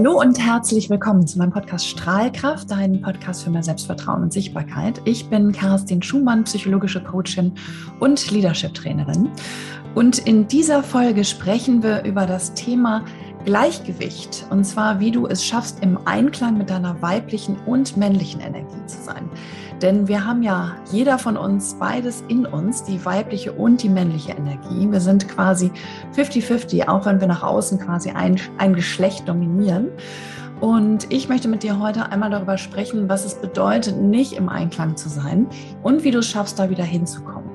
Hallo und herzlich willkommen zu meinem Podcast Strahlkraft, dein Podcast für mehr Selbstvertrauen und Sichtbarkeit. Ich bin Kerstin Schumann, psychologische Coachin und Leadership-Trainerin. Und in dieser Folge sprechen wir über das Thema Gleichgewicht. Und zwar, wie du es schaffst, im Einklang mit deiner weiblichen und männlichen Energie zu sein. Denn wir haben ja jeder von uns beides in uns, die weibliche und die männliche Energie. Wir sind quasi 50-50, auch wenn wir nach außen quasi ein, ein Geschlecht dominieren. Und ich möchte mit dir heute einmal darüber sprechen, was es bedeutet, nicht im Einklang zu sein und wie du es schaffst, da wieder hinzukommen.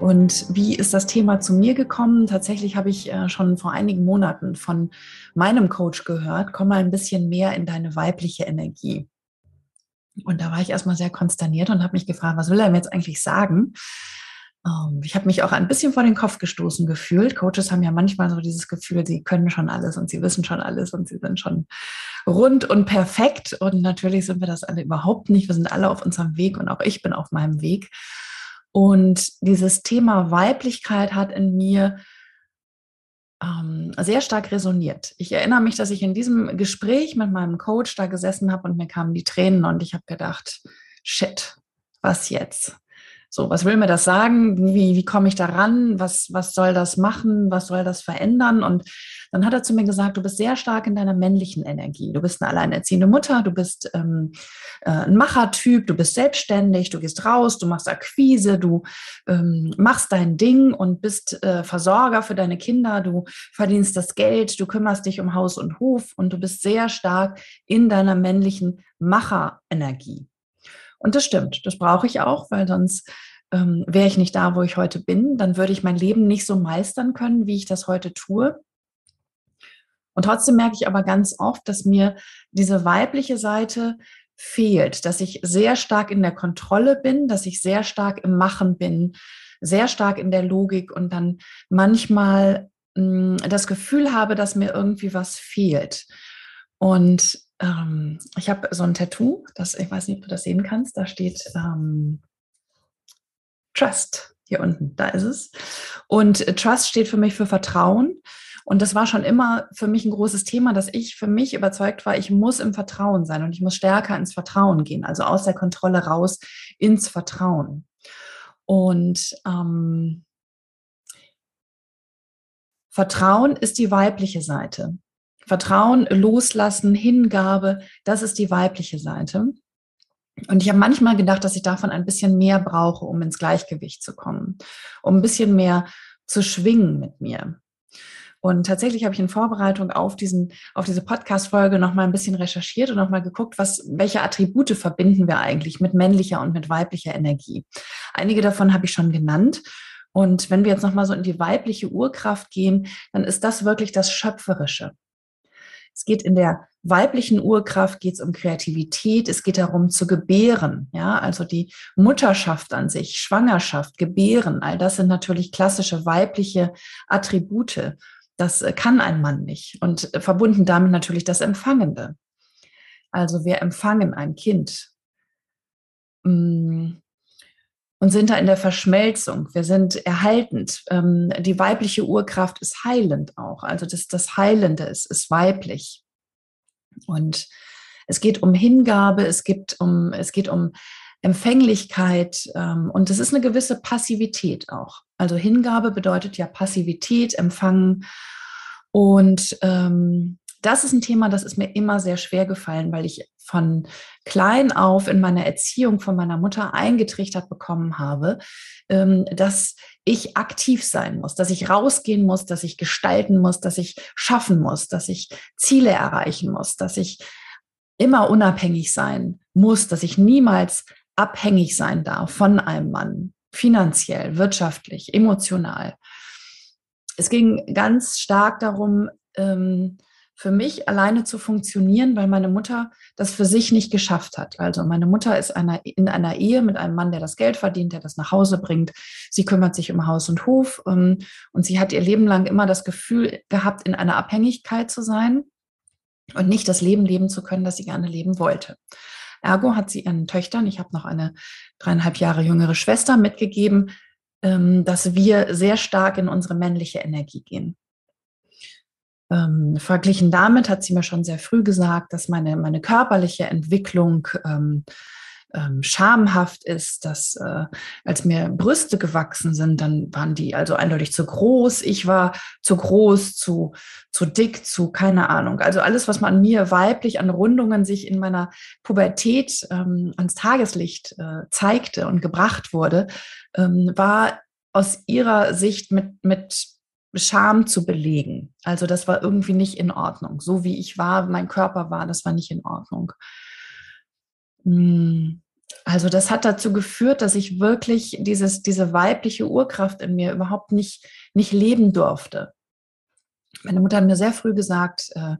Und wie ist das Thema zu mir gekommen? Tatsächlich habe ich äh, schon vor einigen Monaten von meinem Coach gehört, komm mal ein bisschen mehr in deine weibliche Energie. Und da war ich erstmal sehr konsterniert und habe mich gefragt, was will er mir jetzt eigentlich sagen? Ähm, ich habe mich auch ein bisschen vor den Kopf gestoßen gefühlt. Coaches haben ja manchmal so dieses Gefühl, sie können schon alles und sie wissen schon alles und sie sind schon rund und perfekt. Und natürlich sind wir das alle überhaupt nicht. Wir sind alle auf unserem Weg und auch ich bin auf meinem Weg. Und dieses Thema Weiblichkeit hat in mir ähm, sehr stark resoniert. Ich erinnere mich, dass ich in diesem Gespräch mit meinem Coach da gesessen habe und mir kamen die Tränen und ich habe gedacht, shit, was jetzt? So, was will mir das sagen? Wie, wie komme ich daran? Was, was soll das machen? Was soll das verändern? Und dann hat er zu mir gesagt, du bist sehr stark in deiner männlichen Energie. Du bist eine alleinerziehende Mutter, du bist ähm, äh, ein Machertyp, du bist selbstständig, du gehst raus, du machst Akquise, du ähm, machst dein Ding und bist äh, Versorger für deine Kinder, du verdienst das Geld, du kümmerst dich um Haus und Hof und du bist sehr stark in deiner männlichen Macherenergie. Und das stimmt, das brauche ich auch, weil sonst ähm, wäre ich nicht da, wo ich heute bin. Dann würde ich mein Leben nicht so meistern können, wie ich das heute tue. Und trotzdem merke ich aber ganz oft, dass mir diese weibliche Seite fehlt, dass ich sehr stark in der Kontrolle bin, dass ich sehr stark im Machen bin, sehr stark in der Logik und dann manchmal mh, hm, das Gefühl habe, dass mir irgendwie was fehlt. Und ähm, ich habe so ein Tattoo, das, ich weiß nicht, ob du das sehen kannst, da steht ähm, Trust hier unten, da ist es. Und Trust steht für mich für Vertrauen. Und das war schon immer für mich ein großes Thema, dass ich für mich überzeugt war, ich muss im Vertrauen sein und ich muss stärker ins Vertrauen gehen, also aus der Kontrolle raus ins Vertrauen. Und ähm, Vertrauen ist die weibliche Seite. Vertrauen, Loslassen, Hingabe, das ist die weibliche Seite. Und ich habe manchmal gedacht, dass ich davon ein bisschen mehr brauche, um ins Gleichgewicht zu kommen, um ein bisschen mehr zu schwingen mit mir. Und tatsächlich habe ich in Vorbereitung auf diesen, auf diese Podcast-Folge noch mal ein bisschen recherchiert und noch mal geguckt, was, welche Attribute verbinden wir eigentlich mit männlicher und mit weiblicher Energie. Einige davon habe ich schon genannt. Und wenn wir jetzt noch mal so in die weibliche Urkraft gehen, dann ist das wirklich das Schöpferische. Es geht in der weiblichen Urkraft geht es um Kreativität, es geht darum zu gebären, ja, also die Mutterschaft an sich, Schwangerschaft, Gebären, all das sind natürlich klassische weibliche Attribute. Das äh, kann ein Mann nicht. Und äh, verbunden damit natürlich das Empfangende. Also wir empfangen ein Kind mm, und sind da in der Verschmelzung. Wir sind erhaltend. Ähm, die weibliche Urkraft ist heilend auch. Also das, das Heilende ist, ist weiblich. Und es geht um Hingabe, es, gibt um, es geht um Empfänglichkeit ähm, und es ist eine gewisse Passivität auch. Also Hingabe bedeutet ja Passivität, Empfangen. Und ähm, das ist ein Thema, das ist mir immer sehr schwer gefallen, weil ich von klein auf in meiner Erziehung von meiner Mutter eingetrichtert bekommen habe, ähm, dass ich aktiv sein muss, dass ich rausgehen muss, dass ich gestalten muss, dass ich schaffen muss, dass ich Ziele erreichen muss, dass ich immer unabhängig sein muss, dass ich niemals abhängig sein darf von einem Mann, finanziell, wirtschaftlich, emotional. Es ging ganz stark darum, ähm, für mich alleine zu funktionieren, weil meine Mutter das für sich nicht geschafft hat. Also meine Mutter ist einer, in einer Ehe mit einem Mann, der das Geld verdient, der das nach Hause bringt. Sie kümmert sich um Haus und Hof ähm, und sie hat ihr Leben lang immer das Gefühl gehabt, in einer Abhängigkeit zu sein und nicht das Leben leben zu können, das sie gerne leben wollte. Ergo hat sie ihren Töchtern, ich habe noch eine dreieinhalb Jahre jüngere Schwester, mitgegeben, ähm, dass wir sehr stark in unsere männliche Energie gehen. Ähm, verglichen damit hat sie mir schon sehr früh gesagt, dass meine, meine körperliche Entwicklung ähm, ähm, schamhaft ist, dass äh, als mir Brüste gewachsen sind, dann waren die also eindeutig zu groß. Ich war zu groß, zu, zu dick, zu keine Ahnung. Also alles, was man mir weiblich an Rundungen sich in meiner Pubertät ähm, ans Tageslicht äh, zeigte und gebracht wurde, ähm, war aus ihrer Sicht mit, mit Scham zu belegen. Also das war irgendwie nicht in Ordnung. So wie ich war, mein Körper war, das war nicht in Ordnung. Hm. Also das hat dazu geführt, dass ich wirklich dieses, diese weibliche Urkraft in mir überhaupt nicht, nicht leben durfte. Meine Mutter hat mir sehr früh gesagt, äh,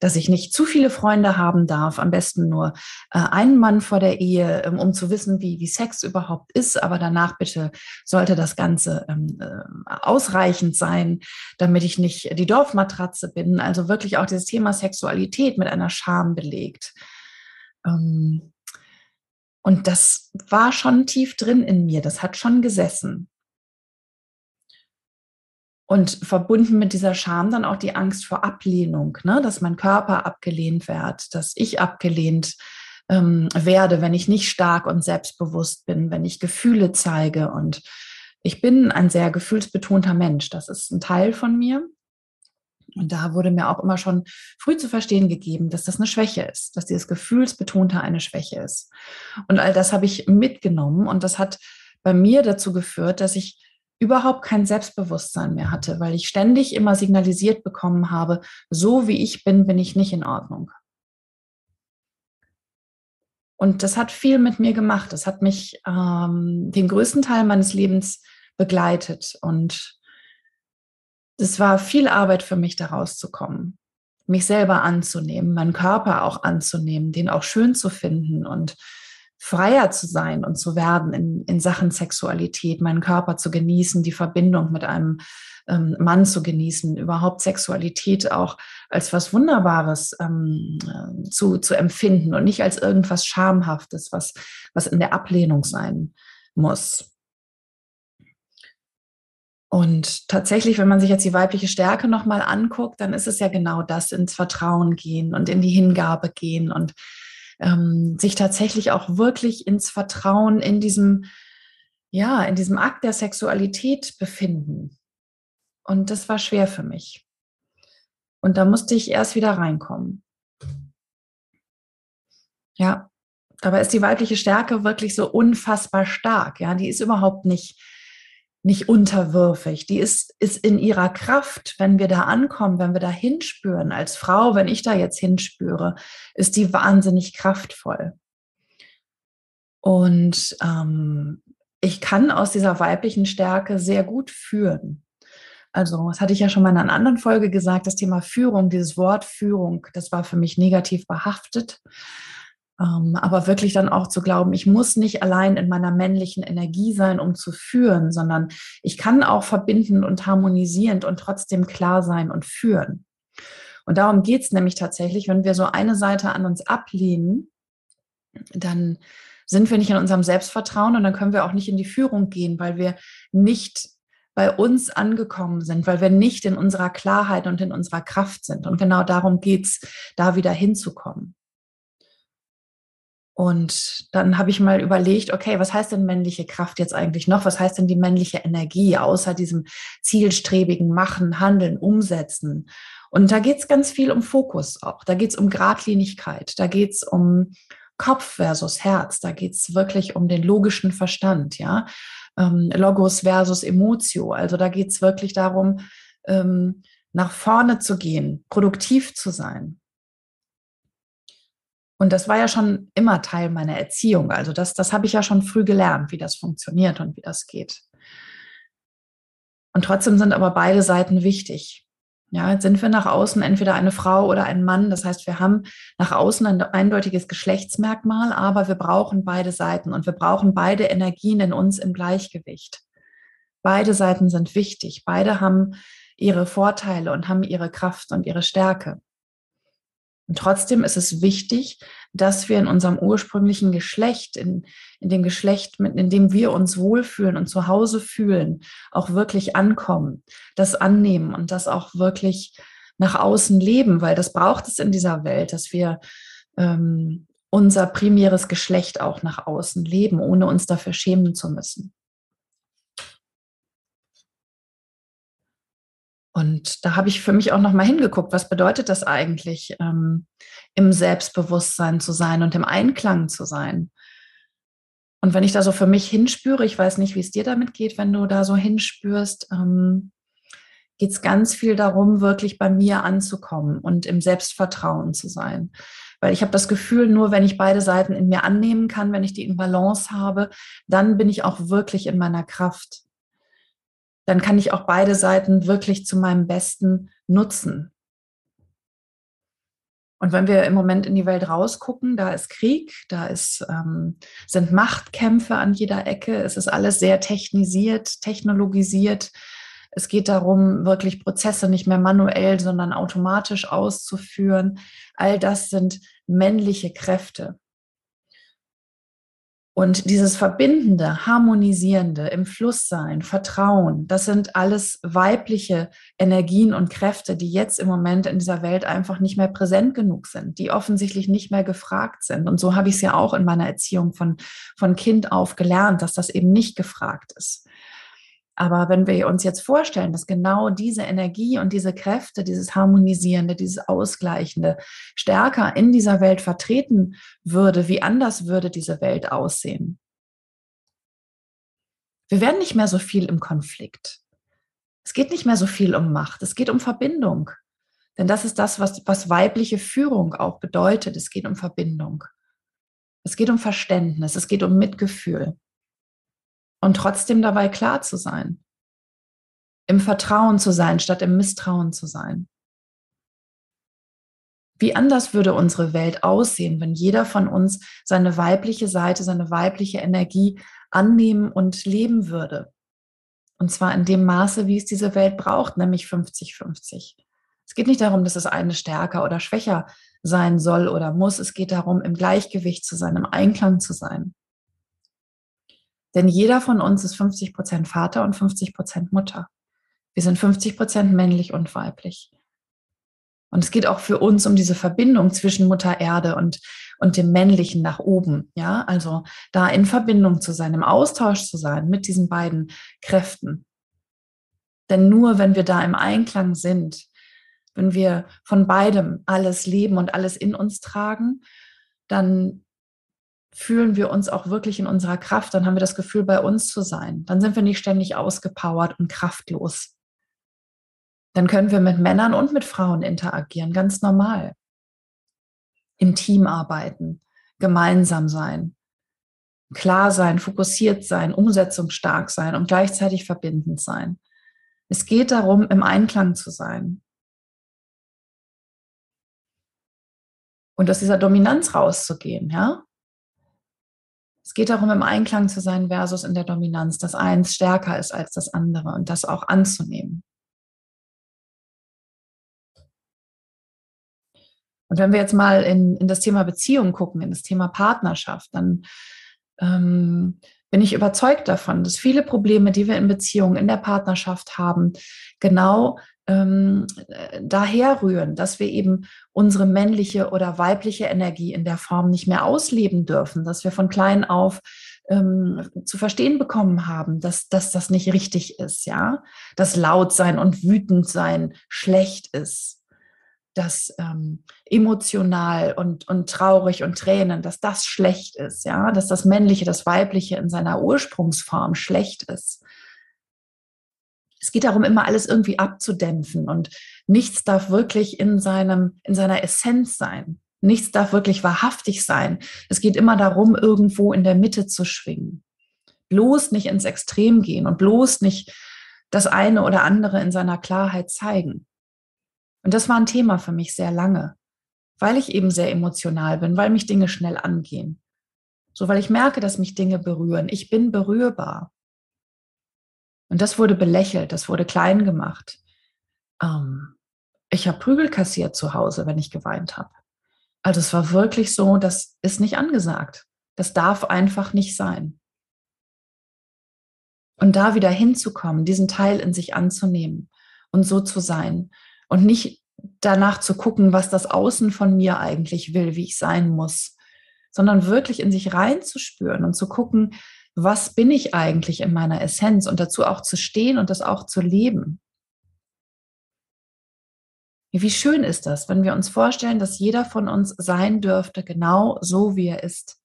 dass ich nicht zu viele Freunde haben darf, am besten nur äh, einen Mann vor der Ehe, ähm, um zu wissen, wie, wie Sex überhaupt ist. Aber danach bitte sollte das Ganze ähm, äh, ausreichend sein, damit ich nicht die Dorfmatratze bin. Also wirklich auch dieses Thema Sexualität mit einer Scham belegt. Ähm, und das war schon tief drin in mir, das hat schon gesessen. Und verbunden mit dieser Scham dann auch die Angst vor Ablehnung, ne? dass mein Körper abgelehnt wird, dass ich abgelehnt ähm, werde, wenn ich nicht stark und selbstbewusst bin, wenn ich Gefühle zeige. Und ich bin ein sehr gefühlsbetonter Mensch. Das ist ein Teil von mir. Und da wurde mir auch immer schon früh zu verstehen gegeben, dass das eine Schwäche ist, dass dieses Gefühlsbetonte eine Schwäche ist. Und all das habe ich mitgenommen und das hat bei mir dazu geführt, dass ich überhaupt kein Selbstbewusstsein mehr hatte, weil ich ständig immer signalisiert bekommen habe, so wie ich bin, bin ich nicht in Ordnung. Und das hat viel mit mir gemacht. Das hat mich ähm, den größten Teil meines Lebens begleitet und es war viel Arbeit für mich, da rauszukommen, mich selber anzunehmen, meinen Körper auch anzunehmen, den auch schön zu finden und freier zu sein und zu werden in, in Sachen Sexualität, meinen Körper zu genießen, die Verbindung mit einem ähm, Mann zu genießen, überhaupt Sexualität auch als was Wunderbares ähm, äh, zu, zu empfinden und nicht als irgendwas Schamhaftes, was, was in der Ablehnung sein muss. Und tatsächlich, wenn man sich jetzt die weibliche Stärke nochmal anguckt, dann ist es ja genau das, ins Vertrauen gehen und in die Hingabe gehen und ähm, sich tatsächlich auch wirklich ins Vertrauen in diesem, ja, in diesem Akt der Sexualität befinden. Und das war schwer für mich. Und da musste ich erst wieder reinkommen. Ja, dabei ist die weibliche Stärke wirklich so unfassbar stark. Ja, die ist überhaupt nicht nicht unterwürfig. Die ist, ist in ihrer Kraft, wenn wir da ankommen, wenn wir da hinspüren. Als Frau, wenn ich da jetzt hinspüre, ist die wahnsinnig kraftvoll. Und ähm, ich kann aus dieser weiblichen Stärke sehr gut führen. Also, das hatte ich ja schon mal in einer anderen Folge gesagt, das Thema Führung, dieses Wort Führung, das war für mich negativ behaftet. Ähm, aber wirklich dann auch zu glauben, ich muss nicht allein in meiner männlichen Energie sein, um zu führen, sondern ich kann auch verbindend und harmonisierend und trotzdem klar sein und führen. Und darum geht es nämlich tatsächlich, wenn wir so eine Seite an uns ablehnen, dann sind wir nicht in unserem Selbstvertrauen und dann können wir auch nicht in die Führung gehen, weil wir nicht bei uns angekommen sind, weil wir nicht in unserer Klarheit und in unserer Kraft sind. Und genau darum geht es, da wieder hinzukommen. Und dann habe ich mal überlegt, okay, was heißt denn männliche Kraft jetzt eigentlich noch? Was heißt denn die männliche Energie außer diesem zielstrebigen Machen, Handeln, Umsetzen? Und da geht es ganz viel um Fokus auch. Da geht es um Gradlinigkeit. Da geht es um Kopf versus Herz. Da geht es wirklich um den logischen Verstand, ja. Ähm, Logos versus Emotio. Also da geht es wirklich darum, ähm, nach vorne zu gehen, produktiv zu sein. Und das war ja schon immer Teil meiner Erziehung. Also das, das habe ich ja schon früh gelernt, wie das funktioniert und wie das geht. Und trotzdem sind aber beide Seiten wichtig. Ja, jetzt sind wir nach außen entweder eine Frau oder ein Mann. Das heißt, wir haben nach außen ein eindeutiges Geschlechtsmerkmal, aber wir brauchen beide Seiten und wir brauchen beide Energien in uns im Gleichgewicht. Beide Seiten sind wichtig. Beide haben ihre Vorteile und haben ihre Kraft und ihre Stärke. Und trotzdem ist es wichtig, dass wir in unserem ursprünglichen Geschlecht, in, in dem Geschlecht, in dem wir uns wohlfühlen und zu Hause fühlen, auch wirklich ankommen, das annehmen und das auch wirklich nach außen leben, weil das braucht es in dieser Welt, dass wir ähm, unser primäres Geschlecht auch nach außen leben, ohne uns dafür schämen zu müssen. Und da habe ich für mich auch noch mal hingeguckt, was bedeutet das eigentlich, ähm, im Selbstbewusstsein zu sein und im Einklang zu sein. Und wenn ich da so für mich hinspüre, ich weiß nicht, wie es dir damit geht, wenn du da so hinspürst, ähm, geht es ganz viel darum, wirklich bei mir anzukommen und im Selbstvertrauen zu sein. Weil ich habe das Gefühl, nur wenn ich beide Seiten in mir annehmen kann, wenn ich die in Balance habe, dann bin ich auch wirklich in meiner Kraft. Dann kann ich auch beide Seiten wirklich zu meinem Besten nutzen. Und wenn wir im Moment in die Welt rausgucken, da ist Krieg, da ist, ähm, sind Machtkämpfe an jeder Ecke, es ist alles sehr technisiert, technologisiert. Es geht darum, wirklich Prozesse nicht mehr manuell, sondern automatisch auszuführen. All das sind männliche Kräfte. Und dieses Verbindende, Harmonisierende, im Fluss sein, Vertrauen, das sind alles weibliche Energien und Kräfte, die jetzt im Moment in dieser Welt einfach nicht mehr präsent genug sind, die offensichtlich nicht mehr gefragt sind. Und so habe ich es ja auch in meiner Erziehung von, von Kind auf gelernt, dass das eben nicht gefragt ist. Aber wenn wir uns jetzt vorstellen, dass genau diese Energie und diese Kräfte, dieses Harmonisierende, dieses Ausgleichende stärker in dieser Welt vertreten würde, wie anders würde diese Welt aussehen? Wir werden nicht mehr so viel im Konflikt. Es geht nicht mehr so viel um Macht, es geht um Verbindung. Denn das ist das, was, was weibliche Führung auch bedeutet. Es geht um Verbindung. Es geht um Verständnis, es geht um Mitgefühl und trotzdem dabei klar zu sein. Im Vertrauen zu sein, statt im Misstrauen zu sein. Wie anders würde unsere Welt aussehen, wenn jeder von uns seine weibliche Seite, seine weibliche Energie annehmen und leben würde? Und zwar in dem Maße, wie es diese Welt braucht, nämlich 50-50. Es geht nicht darum, dass das eine stärker oder schwächer sein soll oder muss. Es geht darum, im Gleichgewicht zu sein, im Einklang zu sein. Denn jeder von uns ist 50 Prozent Vater und 50 Prozent Mutter. Wir sind 50 Prozent männlich und weiblich. Und es geht auch für uns um diese Verbindung zwischen Mutter Erde und, und dem Männlichen nach oben. Ja, also da in Verbindung zu sein, im Austausch zu sein mit diesen beiden Kräften. Denn nur wenn wir da im Einklang sind, wenn wir von beidem alles leben und alles in uns tragen, dann fühlen wir uns auch wirklich in unserer Kraft, dann haben wir das Gefühl, bei uns zu sein. Dann sind wir nicht ständig ausgepowert und kraftlos. Dann können wir mit Männern und mit Frauen interagieren, ganz normal. Im Team arbeiten, gemeinsam sein, klar sein, fokussiert sein, umsetzungsstark sein und gleichzeitig verbindend sein. Es geht darum, im Einklang zu sein. Und aus dieser Dominanz rauszugehen, ja? Es geht darum, im Einklang zu sein versus in der Dominanz, dass eins stärker ist als das andere und das auch anzunehmen. Und wenn wir jetzt mal in, in das Thema Beziehung gucken, in das Thema Partnerschaft, dann ähm, bin ich überzeugt davon, dass viele Probleme, die wir in Beziehungen, in der Partnerschaft haben, genau ähm, daher rühren, dass wir eben unsere männliche oder weibliche Energie in der Form nicht mehr ausleben dürfen, dass wir von klein auf ähm, zu verstehen bekommen haben, dass, dass das nicht richtig ist, ja, dass laut sein und wütend sein schlecht ist, dass ähm, emotional und, und traurig und Tränen, dass das schlecht ist, ja, dass das Männliche, das Weibliche in seiner Ursprungsform schlecht ist es geht darum, immer alles irgendwie abzudämpfen und nichts darf wirklich in seinem, in seiner Essenz sein. Nichts darf wirklich wahrhaftig sein. Es geht immer darum, irgendwo in der Mitte zu schwingen. Bloß nicht ins Extrem gehen und bloß nicht das eine oder andere in seiner Klarheit zeigen. Und das war ein Thema für mich sehr lange, weil ich eben sehr emotional bin, weil mich Dinge schnell angehen. So, weil ich merke, dass mich Dinge berühren. Ich bin berührbar. Und das wurde belächelt, das wurde klein gemacht. Ähm, ich habe Prügel kassiert zu Hause, wenn ich geweint habe. Also es war wirklich so, das ist nicht angesagt. Das darf einfach nicht sein. Und da wieder hinzukommen, diesen Teil in sich anzunehmen und so zu sein und nicht danach zu gucken, was das Außen von mir eigentlich will, wie ich sein muss, sondern wirklich in sich reinzuspüren und zu gucken, was bin ich eigentlich in meiner Essenz und dazu auch zu stehen und das auch zu leben. Wie schön ist das, wenn wir uns vorstellen, dass jeder von uns sein dürfte, genau so wie er ist.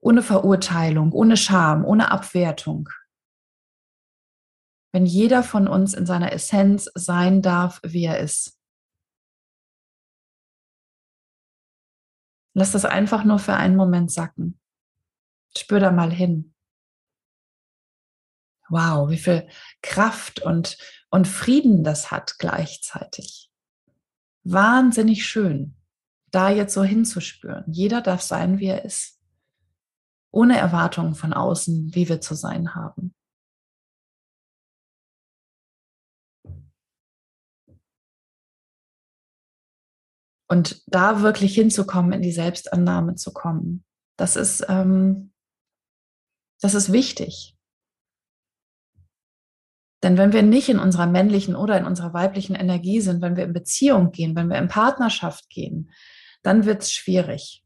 Ohne Verurteilung, ohne Scham, ohne Abwertung. Wenn jeder von uns in seiner Essenz sein darf, wie er ist. Lass das einfach nur für einen Moment sacken. Spür da mal hin. Wow, wie viel Kraft und, und Frieden das hat gleichzeitig. Wahnsinnig schön, da jetzt so hinzuspüren. Jeder darf sein, wie er ist. Ohne Erwartungen von außen, wie wir zu sein haben. Und da wirklich hinzukommen, in die Selbstannahme zu kommen, das ist, ähm, das ist wichtig. Denn wenn wir nicht in unserer männlichen oder in unserer weiblichen Energie sind, wenn wir in Beziehung gehen, wenn wir in Partnerschaft gehen, dann wird es schwierig.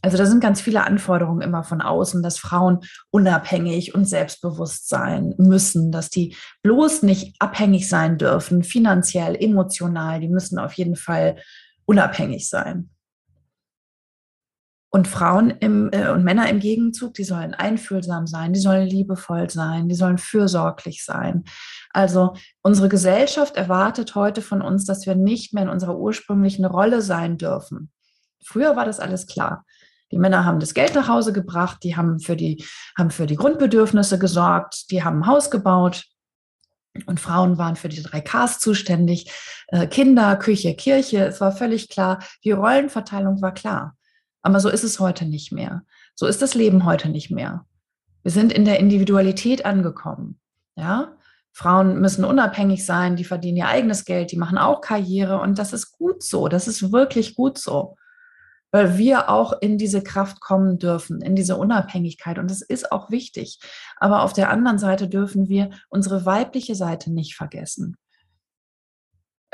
Also da sind ganz viele Anforderungen immer von außen, dass Frauen unabhängig und selbstbewusst sein müssen, dass die bloß nicht abhängig sein dürfen, finanziell, emotional, die müssen auf jeden Fall unabhängig sein. Und Frauen im, äh, und Männer im Gegenzug, die sollen einfühlsam sein, die sollen liebevoll sein, die sollen fürsorglich sein. Also unsere Gesellschaft erwartet heute von uns, dass wir nicht mehr in unserer ursprünglichen Rolle sein dürfen. Früher war das alles klar. Die Männer haben das Geld nach Hause gebracht, die haben für die, haben für die Grundbedürfnisse gesorgt, die haben ein Haus gebaut, und Frauen waren für die drei Ks zuständig. Äh, Kinder, Küche, Kirche. Es war völlig klar. Die Rollenverteilung war klar. Aber so ist es heute nicht mehr. So ist das Leben heute nicht mehr. Wir sind in der Individualität angekommen. Ja, Frauen müssen unabhängig sein, die verdienen ihr eigenes Geld, die machen auch Karriere und das ist gut so. Das ist wirklich gut so, weil wir auch in diese Kraft kommen dürfen, in diese Unabhängigkeit und das ist auch wichtig. Aber auf der anderen Seite dürfen wir unsere weibliche Seite nicht vergessen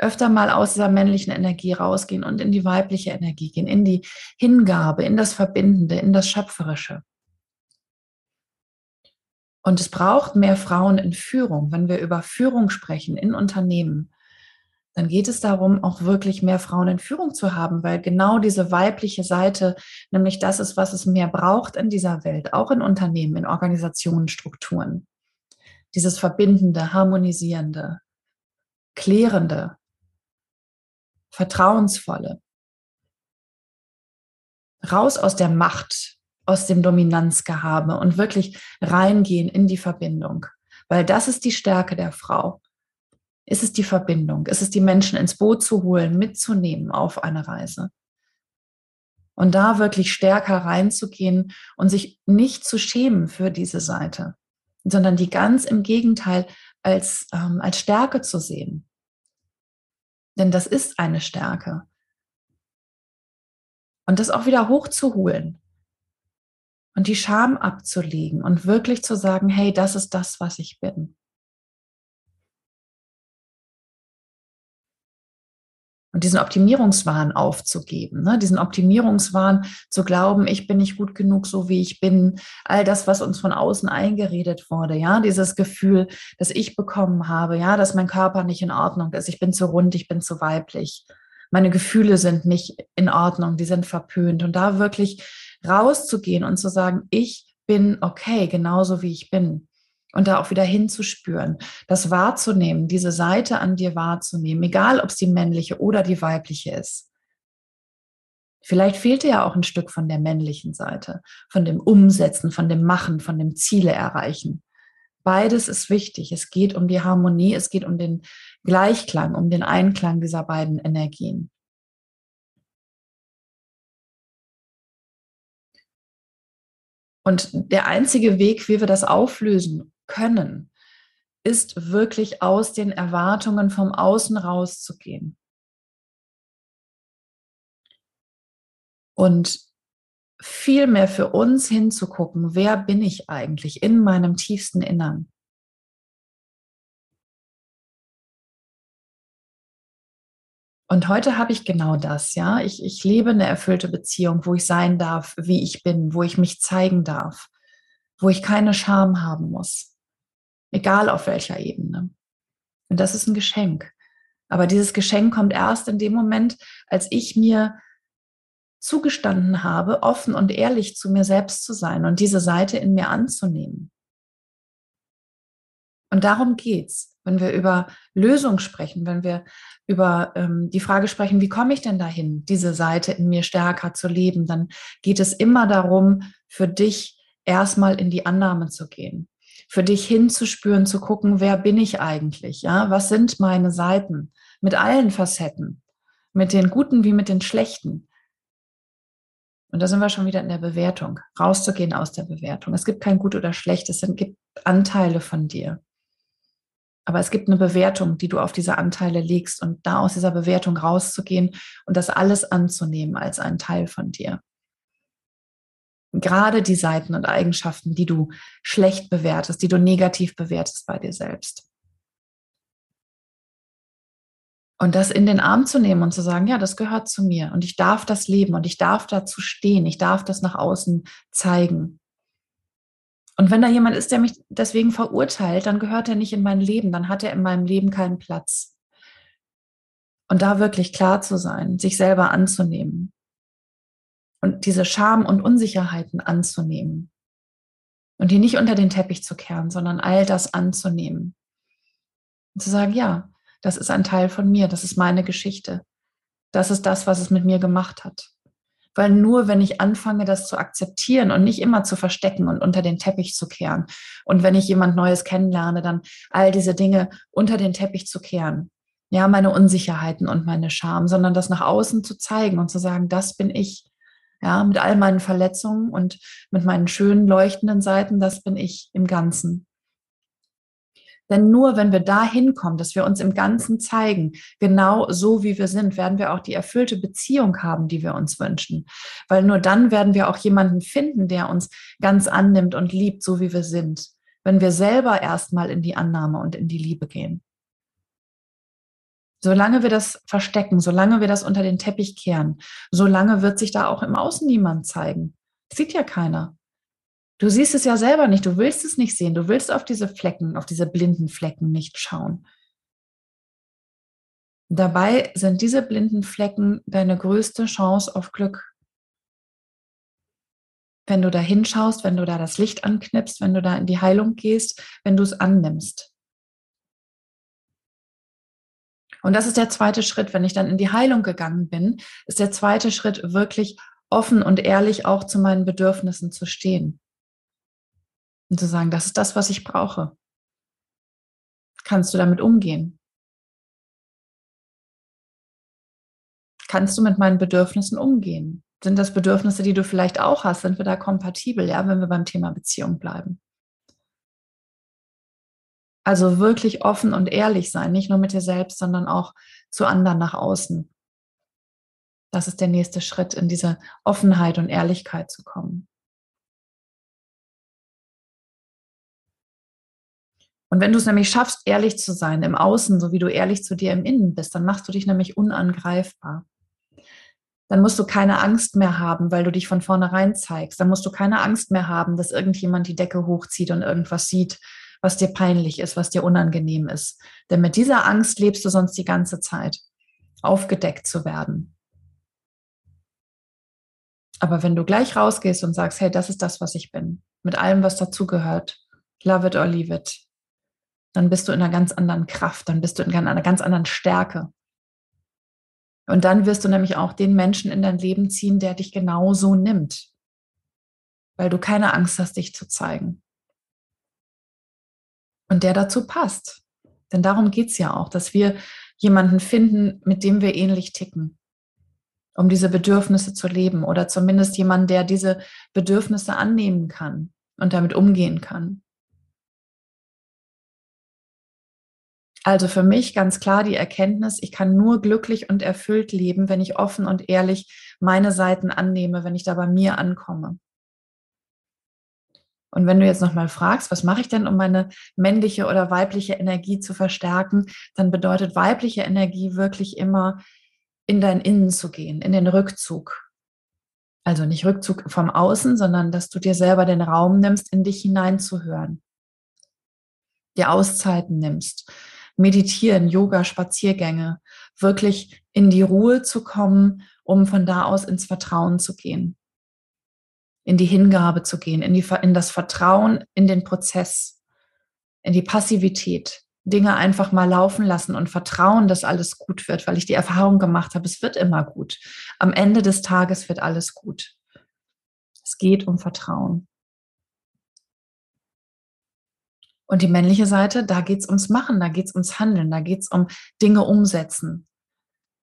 öfter mal aus dieser männlichen Energie rausgehen und in die weibliche Energie gehen, in die Hingabe, in das Verbindende, in das Schöpferische. Und es braucht mehr Frauen in Führung. Wenn wir über Führung sprechen in Unternehmen, dann geht es darum, auch wirklich mehr Frauen in Führung zu haben, weil genau diese weibliche Seite nämlich das ist, was es mehr braucht in dieser Welt, auch in Unternehmen, in Organisationen, Strukturen. Dieses verbindende, harmonisierende, klärende, vertrauensvolle. Raus aus der Macht, aus dem Dominanzgehabe und wirklich reingehen in die Verbindung. Weil das ist die Stärke der Frau. Ist es die Verbindung? Ist es die Menschen ins Boot zu holen, mitzunehmen auf eine Reise? Und da wirklich stärker reinzugehen und sich nicht zu schämen für diese Seite, sondern die ganz im Gegenteil als, ähm, als Stärke zu sehen. Denn das ist eine Stärke. Und das auch wieder hochzuholen und die Scham abzulegen und wirklich zu sagen, hey, das ist das, was ich bin. Und diesen Optimierungswahn aufzugeben, ne? diesen Optimierungswahn zu glauben, ich bin nicht gut genug, so wie ich bin, all das, was uns von außen eingeredet wurde, ja, dieses Gefühl, das ich bekommen habe, ja, dass mein Körper nicht in Ordnung ist, ich bin zu rund, ich bin zu weiblich, meine Gefühle sind nicht in Ordnung, die sind verpönt. Und da wirklich rauszugehen und zu sagen, ich bin okay, genauso wie ich bin und da auch wieder hinzuspüren, das wahrzunehmen, diese Seite an dir wahrzunehmen, egal ob es die männliche oder die weibliche ist. Vielleicht fehlt dir ja auch ein Stück von der männlichen Seite, von dem Umsetzen, von dem Machen, von dem Ziele erreichen. Beides ist wichtig. Es geht um die Harmonie, es geht um den Gleichklang, um den Einklang dieser beiden Energien. Und der einzige Weg, wie wir das auflösen können, ist wirklich aus den Erwartungen vom Außen rauszugehen. Und viel mehr für uns hinzugucken, wer bin ich eigentlich in meinem tiefsten Innern? Und heute habe ich genau das, ja. Ich, ich lebe eine erfüllte Beziehung, wo ich sein darf, wie ich bin, wo ich mich zeigen darf, wo ich keine Scham haben muss. Egal auf welcher Ebene. Und das ist ein Geschenk. Aber dieses Geschenk kommt erst in dem Moment, als ich mir zugestanden habe, offen und ehrlich zu mir selbst zu sein und diese Seite in mir anzunehmen. Und darum geht's, wenn wir über Lösung sprechen, wenn wir über ähm, die Frage sprechen, wie komme ich denn dahin, diese Seite in mir stärker zu leben, dann geht es immer darum, für dich erstmal in die Annahme zu gehen, für dich hinzuspüren, zu gucken, wer bin ich eigentlich, ja, was sind meine Seiten mit allen Facetten, mit den guten wie mit den schlechten. Und da sind wir schon wieder in der Bewertung, rauszugehen aus der Bewertung. Es gibt kein gut oder schlecht, es gibt Anteile von dir. Aber es gibt eine Bewertung, die du auf diese Anteile legst und da aus dieser Bewertung rauszugehen und das alles anzunehmen als ein Teil von dir. Gerade die Seiten und Eigenschaften, die du schlecht bewertest, die du negativ bewertest bei dir selbst. Und das in den Arm zu nehmen und zu sagen, ja, das gehört zu mir und ich darf das leben und ich darf dazu stehen, ich darf das nach außen zeigen. Und wenn da jemand ist, der mich deswegen verurteilt, dann gehört er nicht in mein Leben, dann hat er in meinem Leben keinen Platz. Und da wirklich klar zu sein, sich selber anzunehmen und diese Scham und Unsicherheiten anzunehmen und die nicht unter den Teppich zu kehren, sondern all das anzunehmen. Und zu sagen, ja, das ist ein Teil von mir, das ist meine Geschichte. Das ist das, was es mit mir gemacht hat. Weil nur wenn ich anfange, das zu akzeptieren und nicht immer zu verstecken und unter den Teppich zu kehren und wenn ich jemand Neues kennenlerne, dann all diese Dinge unter den Teppich zu kehren. Ja, meine Unsicherheiten und meine Scham, sondern das nach außen zu zeigen und zu sagen, das bin ich. Ja, mit all meinen Verletzungen und mit meinen schönen leuchtenden Seiten, das bin ich im Ganzen. Denn nur wenn wir da hinkommen, dass wir uns im Ganzen zeigen, genau so wie wir sind, werden wir auch die erfüllte Beziehung haben, die wir uns wünschen. Weil nur dann werden wir auch jemanden finden, der uns ganz annimmt und liebt, so wie wir sind. Wenn wir selber erstmal in die Annahme und in die Liebe gehen. Solange wir das verstecken, solange wir das unter den Teppich kehren, solange wird sich da auch im Außen niemand zeigen. Sieht ja keiner. Du siehst es ja selber nicht, du willst es nicht sehen, du willst auf diese Flecken, auf diese blinden Flecken nicht schauen. Dabei sind diese blinden Flecken deine größte Chance auf Glück. Wenn du da hinschaust, wenn du da das Licht anknipst, wenn du da in die Heilung gehst, wenn du es annimmst. Und das ist der zweite Schritt. Wenn ich dann in die Heilung gegangen bin, ist der zweite Schritt wirklich offen und ehrlich auch zu meinen Bedürfnissen zu stehen. Und zu sagen, das ist das, was ich brauche. Kannst du damit umgehen? Kannst du mit meinen Bedürfnissen umgehen? Sind das Bedürfnisse, die du vielleicht auch hast? Sind wir da kompatibel, ja, wenn wir beim Thema Beziehung bleiben? Also wirklich offen und ehrlich sein, nicht nur mit dir selbst, sondern auch zu anderen nach außen. Das ist der nächste Schritt, in diese Offenheit und Ehrlichkeit zu kommen. Und wenn du es nämlich schaffst, ehrlich zu sein im Außen, so wie du ehrlich zu dir im Innen bist, dann machst du dich nämlich unangreifbar. Dann musst du keine Angst mehr haben, weil du dich von vornherein zeigst. Dann musst du keine Angst mehr haben, dass irgendjemand die Decke hochzieht und irgendwas sieht, was dir peinlich ist, was dir unangenehm ist. Denn mit dieser Angst lebst du sonst die ganze Zeit, aufgedeckt zu werden. Aber wenn du gleich rausgehst und sagst, hey, das ist das, was ich bin, mit allem, was dazugehört, love it or leave it, dann bist du in einer ganz anderen Kraft, dann bist du in einer ganz anderen Stärke. Und dann wirst du nämlich auch den Menschen in dein Leben ziehen, der dich genauso nimmt, weil du keine Angst hast, dich zu zeigen. Und der dazu passt. Denn darum geht es ja auch, dass wir jemanden finden, mit dem wir ähnlich ticken, um diese Bedürfnisse zu leben oder zumindest jemanden, der diese Bedürfnisse annehmen kann und damit umgehen kann. Also für mich ganz klar die Erkenntnis, ich kann nur glücklich und erfüllt leben, wenn ich offen und ehrlich meine Seiten annehme, wenn ich da bei mir ankomme. Und wenn du jetzt nochmal fragst, was mache ich denn, um meine männliche oder weibliche Energie zu verstärken, dann bedeutet weibliche Energie wirklich immer in dein Innen zu gehen, in den Rückzug. Also nicht Rückzug vom Außen, sondern dass du dir selber den Raum nimmst, in dich hineinzuhören. Dir Auszeiten nimmst. Meditieren, Yoga, Spaziergänge. Wirklich in die Ruhe zu kommen, um von da aus ins Vertrauen zu gehen. In die Hingabe zu gehen, in, die, in das Vertrauen in den Prozess, in die Passivität. Dinge einfach mal laufen lassen und vertrauen, dass alles gut wird, weil ich die Erfahrung gemacht habe, es wird immer gut. Am Ende des Tages wird alles gut. Es geht um Vertrauen. Und die männliche Seite, da geht es ums Machen, da geht es ums Handeln, da geht es um Dinge umsetzen.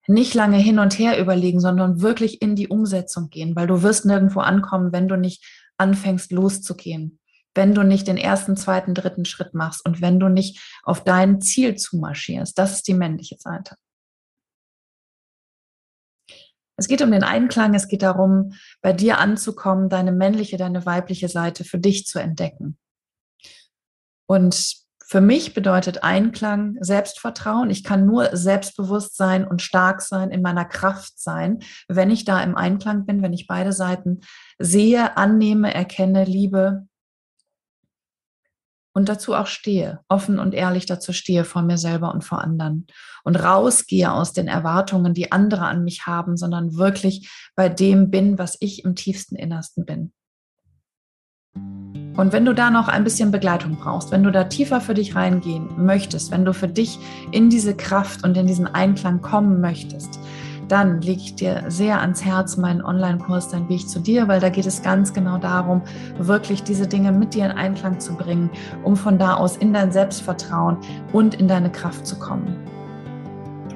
Nicht lange hin und her überlegen, sondern wirklich in die Umsetzung gehen, weil du wirst nirgendwo ankommen, wenn du nicht anfängst loszugehen wenn du nicht den ersten, zweiten, dritten Schritt machst und wenn du nicht auf dein Ziel zumarschierst. Das ist die männliche Seite. Es geht um den Einklang, es geht darum, bei dir anzukommen, deine männliche, deine weibliche Seite für dich zu entdecken. Und für mich bedeutet Einklang Selbstvertrauen. Ich kann nur selbstbewusst sein und stark sein, in meiner Kraft sein, wenn ich da im Einklang bin, wenn ich beide Seiten sehe, annehme, erkenne, liebe und dazu auch stehe, offen und ehrlich dazu stehe vor mir selber und vor anderen und rausgehe aus den Erwartungen, die andere an mich haben, sondern wirklich bei dem bin, was ich im tiefsten Innersten bin. Und wenn du da noch ein bisschen Begleitung brauchst, wenn du da tiefer für dich reingehen möchtest, wenn du für dich in diese Kraft und in diesen Einklang kommen möchtest, dann lege ich dir sehr ans Herz meinen Online-Kurs Dein Weg zu dir, weil da geht es ganz genau darum, wirklich diese Dinge mit dir in Einklang zu bringen, um von da aus in dein Selbstvertrauen und in deine Kraft zu kommen.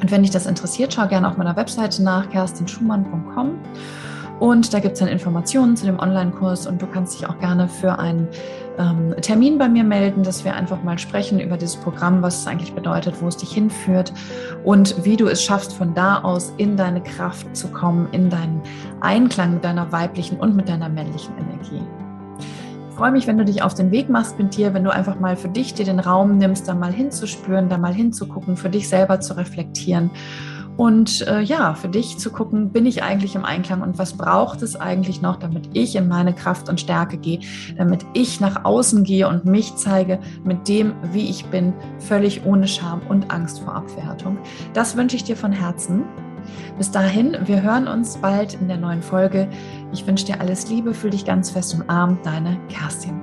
Und wenn dich das interessiert, schau gerne auf meiner Webseite nach, kerstinschumann.com. Und da gibt es dann Informationen zu dem Online-Kurs und du kannst dich auch gerne für einen ähm, Termin bei mir melden, dass wir einfach mal sprechen über dieses Programm, was es eigentlich bedeutet, wo es dich hinführt und wie du es schaffst, von da aus in deine Kraft zu kommen, in deinen Einklang mit deiner weiblichen und mit deiner männlichen Energie. Ich freue mich, wenn du dich auf den Weg machst mit dir, wenn du einfach mal für dich dir den Raum nimmst, da mal hinzuspüren, da mal hinzugucken, für dich selber zu reflektieren und äh, ja, für dich zu gucken, bin ich eigentlich im Einklang und was braucht es eigentlich noch, damit ich in meine Kraft und Stärke gehe, damit ich nach außen gehe und mich zeige mit dem, wie ich bin, völlig ohne Scham und Angst vor Abwertung. Das wünsche ich dir von Herzen. Bis dahin, wir hören uns bald in der neuen Folge. Ich wünsche dir alles Liebe, fühl dich ganz fest umarmt, deine Kerstin.